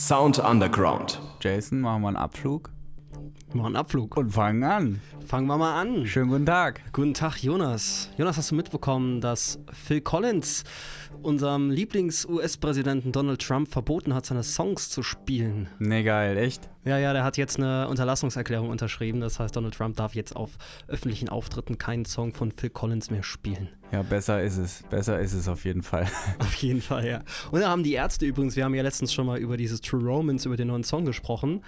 Sound Underground. Jason, machen wir einen Abflug Wir machen einen Abflug. und fangen an. Fangen wir mal an. Schönen guten Tag. Guten Tag, Jonas. Jonas, hast du mitbekommen, dass Phil Collins unserem Lieblings-US-Präsidenten Donald Trump verboten hat, seine Songs zu spielen? Nee, geil, echt? Ja, ja, der hat jetzt eine Unterlassungserklärung unterschrieben. Das heißt, Donald Trump darf jetzt auf öffentlichen Auftritten keinen Song von Phil Collins mehr spielen. Ja, besser ist es. Besser ist es auf jeden Fall. Auf jeden Fall, ja. Und da haben die Ärzte übrigens, wir haben ja letztens schon mal über dieses True Romance, über den neuen Song gesprochen.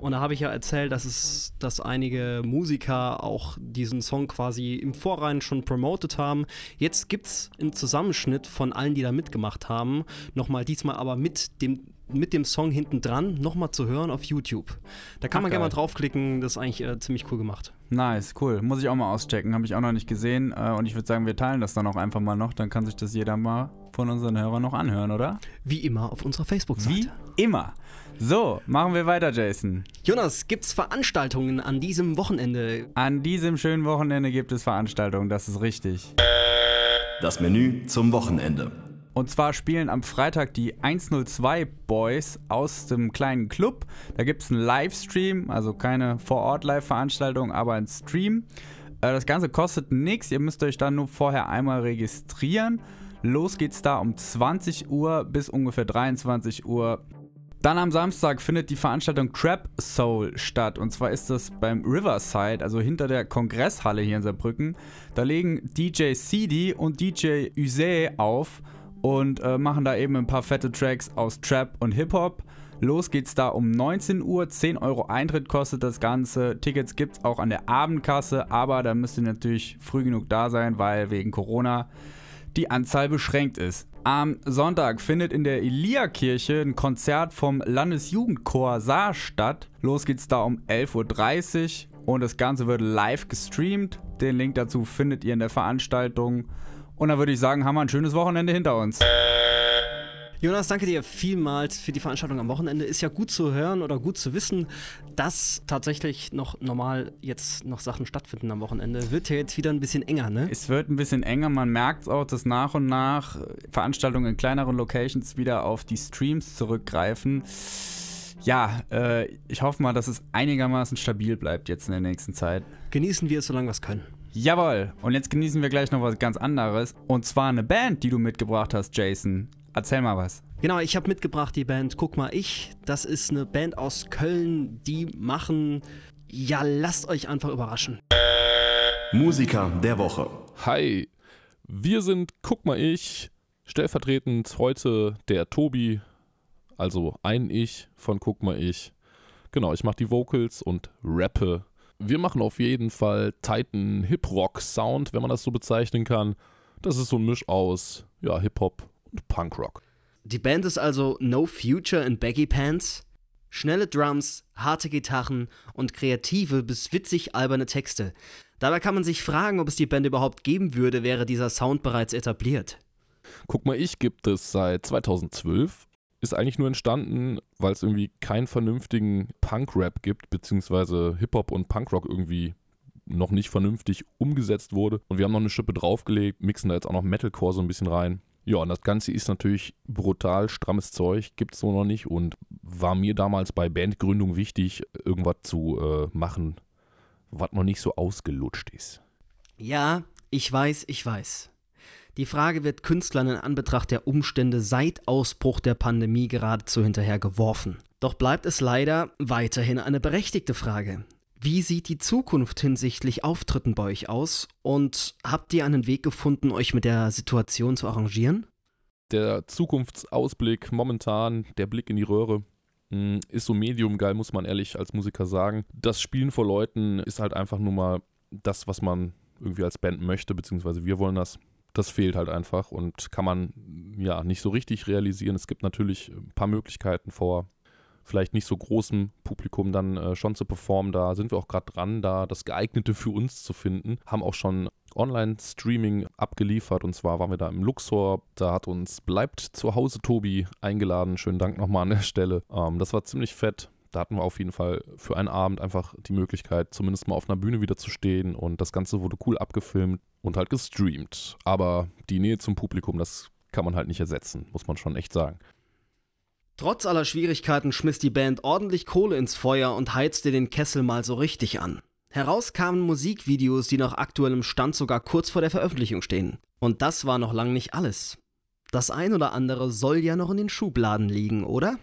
Und da habe ich ja erzählt, dass es, dass einige Musiker auch diesen Song quasi im Vorrein schon promotet haben. Jetzt gibt es im Zusammenschnitt von allen, die da mitgemacht haben, nochmal diesmal aber mit dem mit dem Song hinten dran nochmal zu hören auf YouTube. Da kann Ach, man gerne mal geil. draufklicken, das ist eigentlich äh, ziemlich cool gemacht. Nice, cool. Muss ich auch mal auschecken. Habe ich auch noch nicht gesehen. Äh, und ich würde sagen, wir teilen das dann auch einfach mal noch. Dann kann sich das jeder mal von unseren Hörern noch anhören, oder? Wie immer auf unserer Facebook-Seite. Wie immer. So, machen wir weiter, Jason. Jonas, gibt's Veranstaltungen an diesem Wochenende? An diesem schönen Wochenende gibt es Veranstaltungen, das ist richtig. Das Menü zum Wochenende. Und zwar spielen am Freitag die 102 Boys aus dem kleinen Club. Da gibt es einen Livestream, also keine Vor-Ort-Live-Veranstaltung, aber ein Stream. Äh, Das Ganze kostet nichts, ihr müsst euch dann nur vorher einmal registrieren. Los geht's da um 20 Uhr bis ungefähr 23 Uhr. Dann am Samstag findet die Veranstaltung Trap Soul statt. Und zwar ist das beim Riverside, also hinter der Kongresshalle hier in Saarbrücken. Da legen DJ CD und DJ Use auf und äh, machen da eben ein paar fette Tracks aus Trap und Hip-Hop. Los geht's da um 19 Uhr, 10 Euro Eintritt kostet das Ganze. Tickets gibt's auch an der Abendkasse, aber da müsst ihr natürlich früh genug da sein, weil wegen Corona die Anzahl beschränkt ist. Am Sonntag findet in der Elia-Kirche ein Konzert vom Landesjugendchor Saar statt. Los geht's da um 11.30 Uhr und das Ganze wird live gestreamt. Den Link dazu findet ihr in der Veranstaltung. Und dann würde ich sagen, haben wir ein schönes Wochenende hinter uns. Jonas, danke dir vielmals für die Veranstaltung am Wochenende. Ist ja gut zu hören oder gut zu wissen, dass tatsächlich noch normal jetzt noch Sachen stattfinden am Wochenende. Wird ja jetzt wieder ein bisschen enger, ne? Es wird ein bisschen enger, man merkt auch, dass nach und nach Veranstaltungen in kleineren Locations wieder auf die Streams zurückgreifen. Ja, äh, ich hoffe mal, dass es einigermaßen stabil bleibt jetzt in der nächsten Zeit. Genießen wir es, solange wir es können. Jawohl, und jetzt genießen wir gleich noch was ganz anderes. Und zwar eine Band, die du mitgebracht hast, Jason. Erzähl mal was. Genau, ich habe mitgebracht die Band Guck mal ich. Das ist eine Band aus Köln, die machen. Ja, lasst euch einfach überraschen. Musiker der Woche. Hi, wir sind Guck mal ich, stellvertretend heute der Tobi, also ein Ich von Guck mal ich. Genau, ich mache die Vocals und rappe. Wir machen auf jeden Fall Titan Hip-Rock-Sound, wenn man das so bezeichnen kann. Das ist so ein Misch aus ja, Hip-Hop und Punkrock. Die Band ist also No Future in Baggy Pants. Schnelle Drums, harte Gitarren und kreative bis witzig alberne Texte. Dabei kann man sich fragen, ob es die Band überhaupt geben würde, wäre dieser Sound bereits etabliert. Guck mal, ich gibt es seit 2012. Ist eigentlich nur entstanden, weil es irgendwie keinen vernünftigen Punk-Rap gibt, beziehungsweise Hip-Hop und Punkrock irgendwie noch nicht vernünftig umgesetzt wurde. Und wir haben noch eine Schippe draufgelegt, mixen da jetzt auch noch Metalcore so ein bisschen rein. Ja, und das Ganze ist natürlich brutal strammes Zeug, gibt es so noch nicht und war mir damals bei Bandgründung wichtig, irgendwas zu äh, machen, was noch nicht so ausgelutscht ist. Ja, ich weiß, ich weiß. Die Frage wird Künstlern in Anbetracht der Umstände seit Ausbruch der Pandemie geradezu hinterher geworfen. Doch bleibt es leider weiterhin eine berechtigte Frage. Wie sieht die Zukunft hinsichtlich Auftritten bei euch aus und habt ihr einen Weg gefunden, euch mit der Situation zu arrangieren? der Zukunftsausblick momentan, der Blick in die Röhre, mh, ist so medium geil, muss man ehrlich als Musiker sagen. Das Spielen vor Leuten ist halt einfach nur mal das, was man irgendwie als Band möchte, beziehungsweise wir wollen das. Das fehlt halt einfach und kann man ja nicht so richtig realisieren. Es gibt natürlich ein paar Möglichkeiten vor vielleicht nicht so großem Publikum dann äh, schon zu performen. Da sind wir auch gerade dran, da das geeignete für uns zu finden. Haben auch schon Online-Streaming abgeliefert und zwar waren wir da im Luxor. Da hat uns Bleibt zu Hause Tobi eingeladen. Schönen Dank nochmal an der Stelle. Ähm, das war ziemlich fett. Da hatten wir auf jeden Fall für einen Abend einfach die Möglichkeit, zumindest mal auf einer Bühne wieder zu stehen und das Ganze wurde cool abgefilmt und halt gestreamt. Aber die Nähe zum Publikum, das kann man halt nicht ersetzen, muss man schon echt sagen. Trotz aller Schwierigkeiten schmiss die Band ordentlich Kohle ins Feuer und heizte den Kessel mal so richtig an. Heraus kamen Musikvideos, die nach aktuellem Stand sogar kurz vor der Veröffentlichung stehen. Und das war noch lang nicht alles. Das ein oder andere soll ja noch in den Schubladen liegen, oder?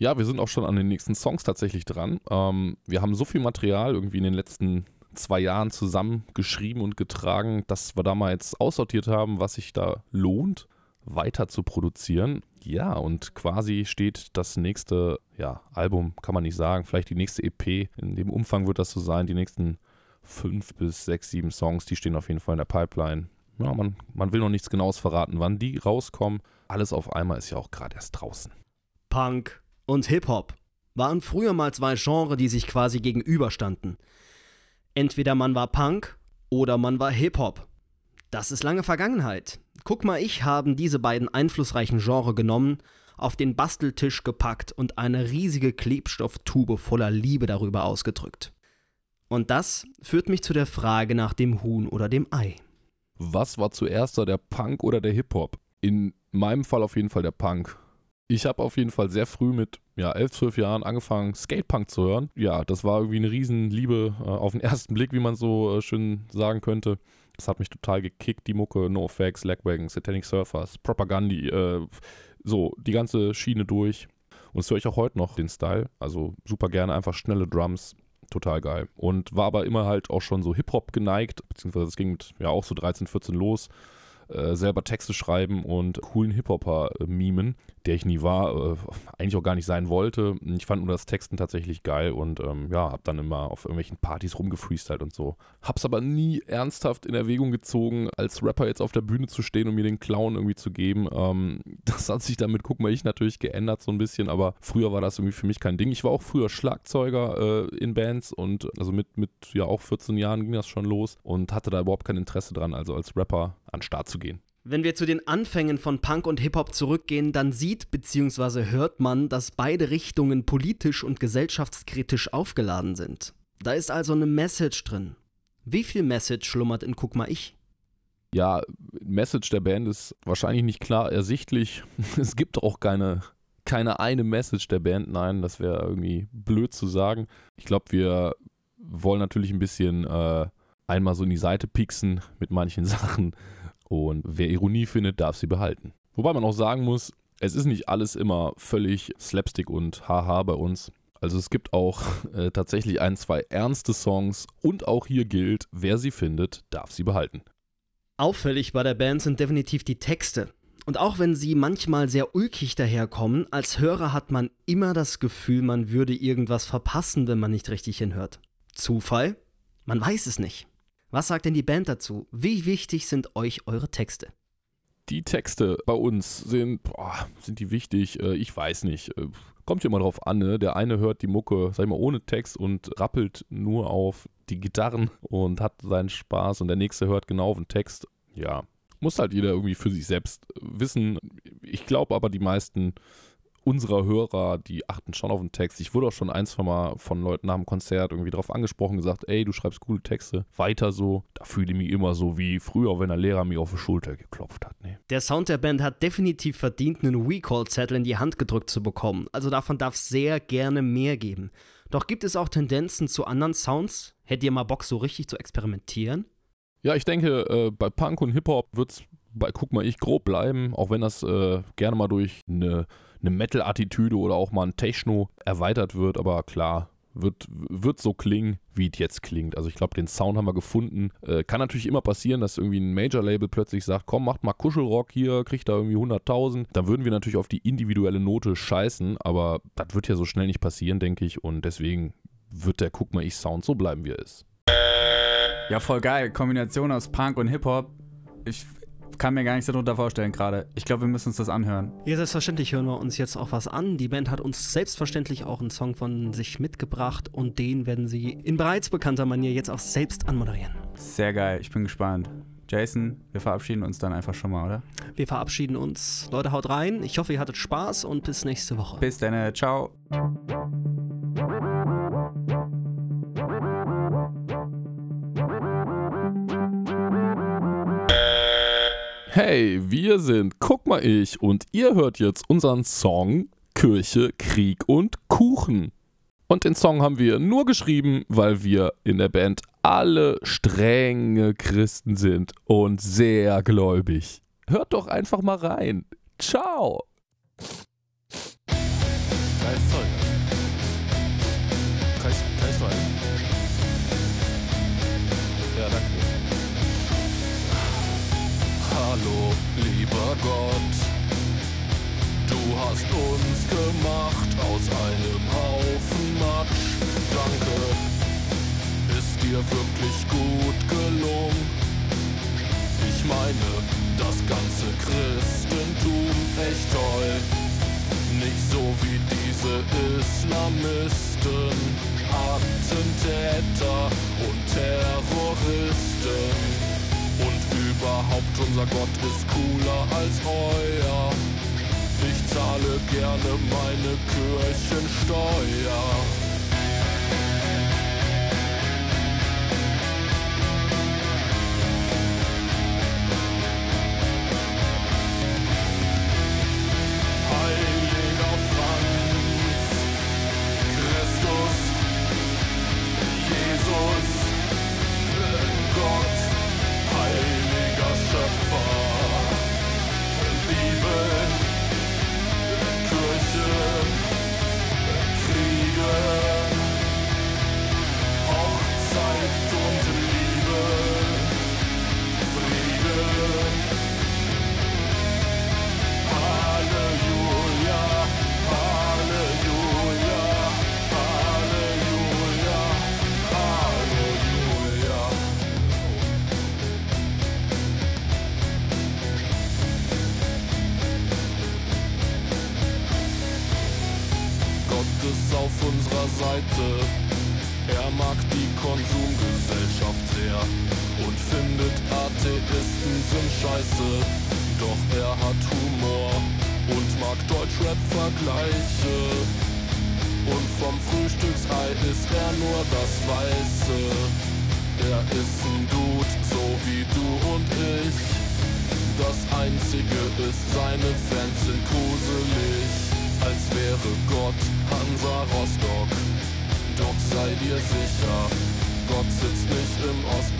Ja, wir sind auch schon an den nächsten Songs tatsächlich dran. Ähm, wir haben so viel Material irgendwie in den letzten zwei Jahren zusammengeschrieben und getragen, dass wir da mal jetzt aussortiert haben, was sich da lohnt, weiter zu produzieren. Ja, und quasi steht das nächste ja, Album, kann man nicht sagen, vielleicht die nächste EP. In dem Umfang wird das so sein. Die nächsten fünf bis sechs, sieben Songs, die stehen auf jeden Fall in der Pipeline. Ja, man, man will noch nichts Genaues verraten, wann die rauskommen. Alles auf einmal ist ja auch gerade erst draußen. Punk und Hip-Hop waren früher mal zwei Genres, die sich quasi gegenüberstanden. Entweder man war Punk oder man war Hip-Hop. Das ist lange Vergangenheit. Guck mal, ich haben diese beiden einflussreichen Genres genommen, auf den Basteltisch gepackt und eine riesige Klebstofftube voller Liebe darüber ausgedrückt. Und das führt mich zu der Frage nach dem Huhn oder dem Ei. Was war zuerst da, der Punk oder der Hip-Hop? In meinem Fall auf jeden Fall der Punk. Ich habe auf jeden Fall sehr früh mit ja, 11, 12 Jahren angefangen, Skatepunk zu hören. Ja, das war irgendwie eine Riesenliebe äh, auf den ersten Blick, wie man so äh, schön sagen könnte. Das hat mich total gekickt, die Mucke, NoFX, Lagwagon, Satanic Surfers, Propagandi, äh, so die ganze Schiene durch. Und das höre ich auch heute noch, den Style. Also super gerne, einfach schnelle Drums, total geil. Und war aber immer halt auch schon so Hip-Hop geneigt, beziehungsweise es ging mit ja auch so 13, 14 los. Äh, selber Texte schreiben und coolen Hip-Hopper äh, mimen, der ich nie war, äh, eigentlich auch gar nicht sein wollte. Ich fand nur das Texten tatsächlich geil und ähm, ja, hab dann immer auf irgendwelchen Partys rumgefreestylt und so. Hab's aber nie ernsthaft in Erwägung gezogen, als Rapper jetzt auf der Bühne zu stehen und mir den Clown irgendwie zu geben. Ähm, das hat sich damit, guck mal, ich natürlich geändert so ein bisschen, aber früher war das irgendwie für mich kein Ding. Ich war auch früher Schlagzeuger äh, in Bands und also mit, mit ja auch 14 Jahren ging das schon los und hatte da überhaupt kein Interesse dran, also als Rapper an den Start zu gehen. Wenn wir zu den Anfängen von Punk und Hip-Hop zurückgehen, dann sieht bzw. hört man, dass beide Richtungen politisch und gesellschaftskritisch aufgeladen sind. Da ist also eine Message drin. Wie viel Message schlummert in Guck mal ich? Ja, Message der Band ist wahrscheinlich nicht klar ersichtlich. Es gibt auch keine, keine eine Message der Band. Nein, das wäre irgendwie blöd zu sagen. Ich glaube, wir wollen natürlich ein bisschen äh, einmal so in die Seite pieksen mit manchen Sachen und wer Ironie findet, darf sie behalten. Wobei man auch sagen muss, es ist nicht alles immer völlig Slapstick und Haha bei uns. Also es gibt auch äh, tatsächlich ein, zwei ernste Songs und auch hier gilt, wer sie findet, darf sie behalten. Auffällig bei der Band sind definitiv die Texte. Und auch wenn sie manchmal sehr ulkig daherkommen, als Hörer hat man immer das Gefühl, man würde irgendwas verpassen, wenn man nicht richtig hinhört. Zufall? Man weiß es nicht. Was sagt denn die Band dazu? Wie wichtig sind euch eure Texte? Die Texte bei uns sind, boah, sind die wichtig? Äh, ich weiß nicht. Äh, kommt ja immer drauf an, ne? Der eine hört die Mucke, sag ich mal, ohne Text und rappelt nur auf die Gitarren und hat seinen Spaß und der nächste hört genau auf den Text. Ja, muss halt jeder irgendwie für sich selbst wissen. Ich glaube aber, die meisten unserer Hörer, die achten schon auf den Text. Ich wurde auch schon ein, zwei Mal von Leuten nach dem Konzert irgendwie darauf angesprochen, gesagt, ey, du schreibst coole Texte, weiter so. Da fühle ich mich immer so wie früher, wenn der Lehrer mir auf die Schulter geklopft hat. Nee. Der Sound der Band hat definitiv verdient, einen Recall-Zettel in die Hand gedrückt zu bekommen. Also davon darf es sehr gerne mehr geben. Doch gibt es auch Tendenzen zu anderen Sounds? Hättet ihr mal Bock, so richtig zu experimentieren? Ja, ich denke, äh, bei Punk und Hip-Hop wird es bei Guck mal ich grob bleiben, auch wenn das äh, gerne mal durch eine eine Metal-Attitüde oder auch mal ein Techno erweitert wird, aber klar, wird, wird so klingen, wie es jetzt klingt. Also ich glaube, den Sound haben wir gefunden. Äh, kann natürlich immer passieren, dass irgendwie ein Major-Label plötzlich sagt, komm, macht mal Kuschelrock hier, kriegt da irgendwie 100.000. Dann würden wir natürlich auf die individuelle Note scheißen, aber das wird ja so schnell nicht passieren, denke ich. Und deswegen wird der Guck mal ich Sound so bleiben, wie er ist. Ja, voll geil. Kombination aus Punk und Hip-Hop. Ich kann mir gar nichts darunter vorstellen gerade. Ich glaube, wir müssen uns das anhören. Ja, selbstverständlich hören wir uns jetzt auch was an. Die Band hat uns selbstverständlich auch einen Song von sich mitgebracht und den werden sie in bereits bekannter Manier jetzt auch selbst anmoderieren. Sehr geil, ich bin gespannt. Jason, wir verabschieden uns dann einfach schon mal, oder? Wir verabschieden uns. Leute, haut rein. Ich hoffe, ihr hattet Spaß und bis nächste Woche. Bis dann, ciao. Hey, wir sind Guck mal ich und ihr hört jetzt unseren Song Kirche, Krieg und Kuchen. Und den Song haben wir nur geschrieben, weil wir in der Band alle strenge Christen sind und sehr gläubig. Hört doch einfach mal rein. Ciao. Islamisten, Attentäter und Terroristen. Und überhaupt unser Gott ist cooler als euer. Ich zahle gerne meine Kirchensteuer. Konsumgesellschaft sehr und findet Atheisten sind scheiße. Doch er hat Humor und mag Deutschrap-Vergleiche. Und vom Frühstücksei ist er nur das Weiße. Er ist ein Dude, so wie du und ich. Das Einzige ist, seine Fans sind gruselig. Als wäre Gott Hansa Rostock. Doch sei dir sicher, sitzt nicht im Ostblock.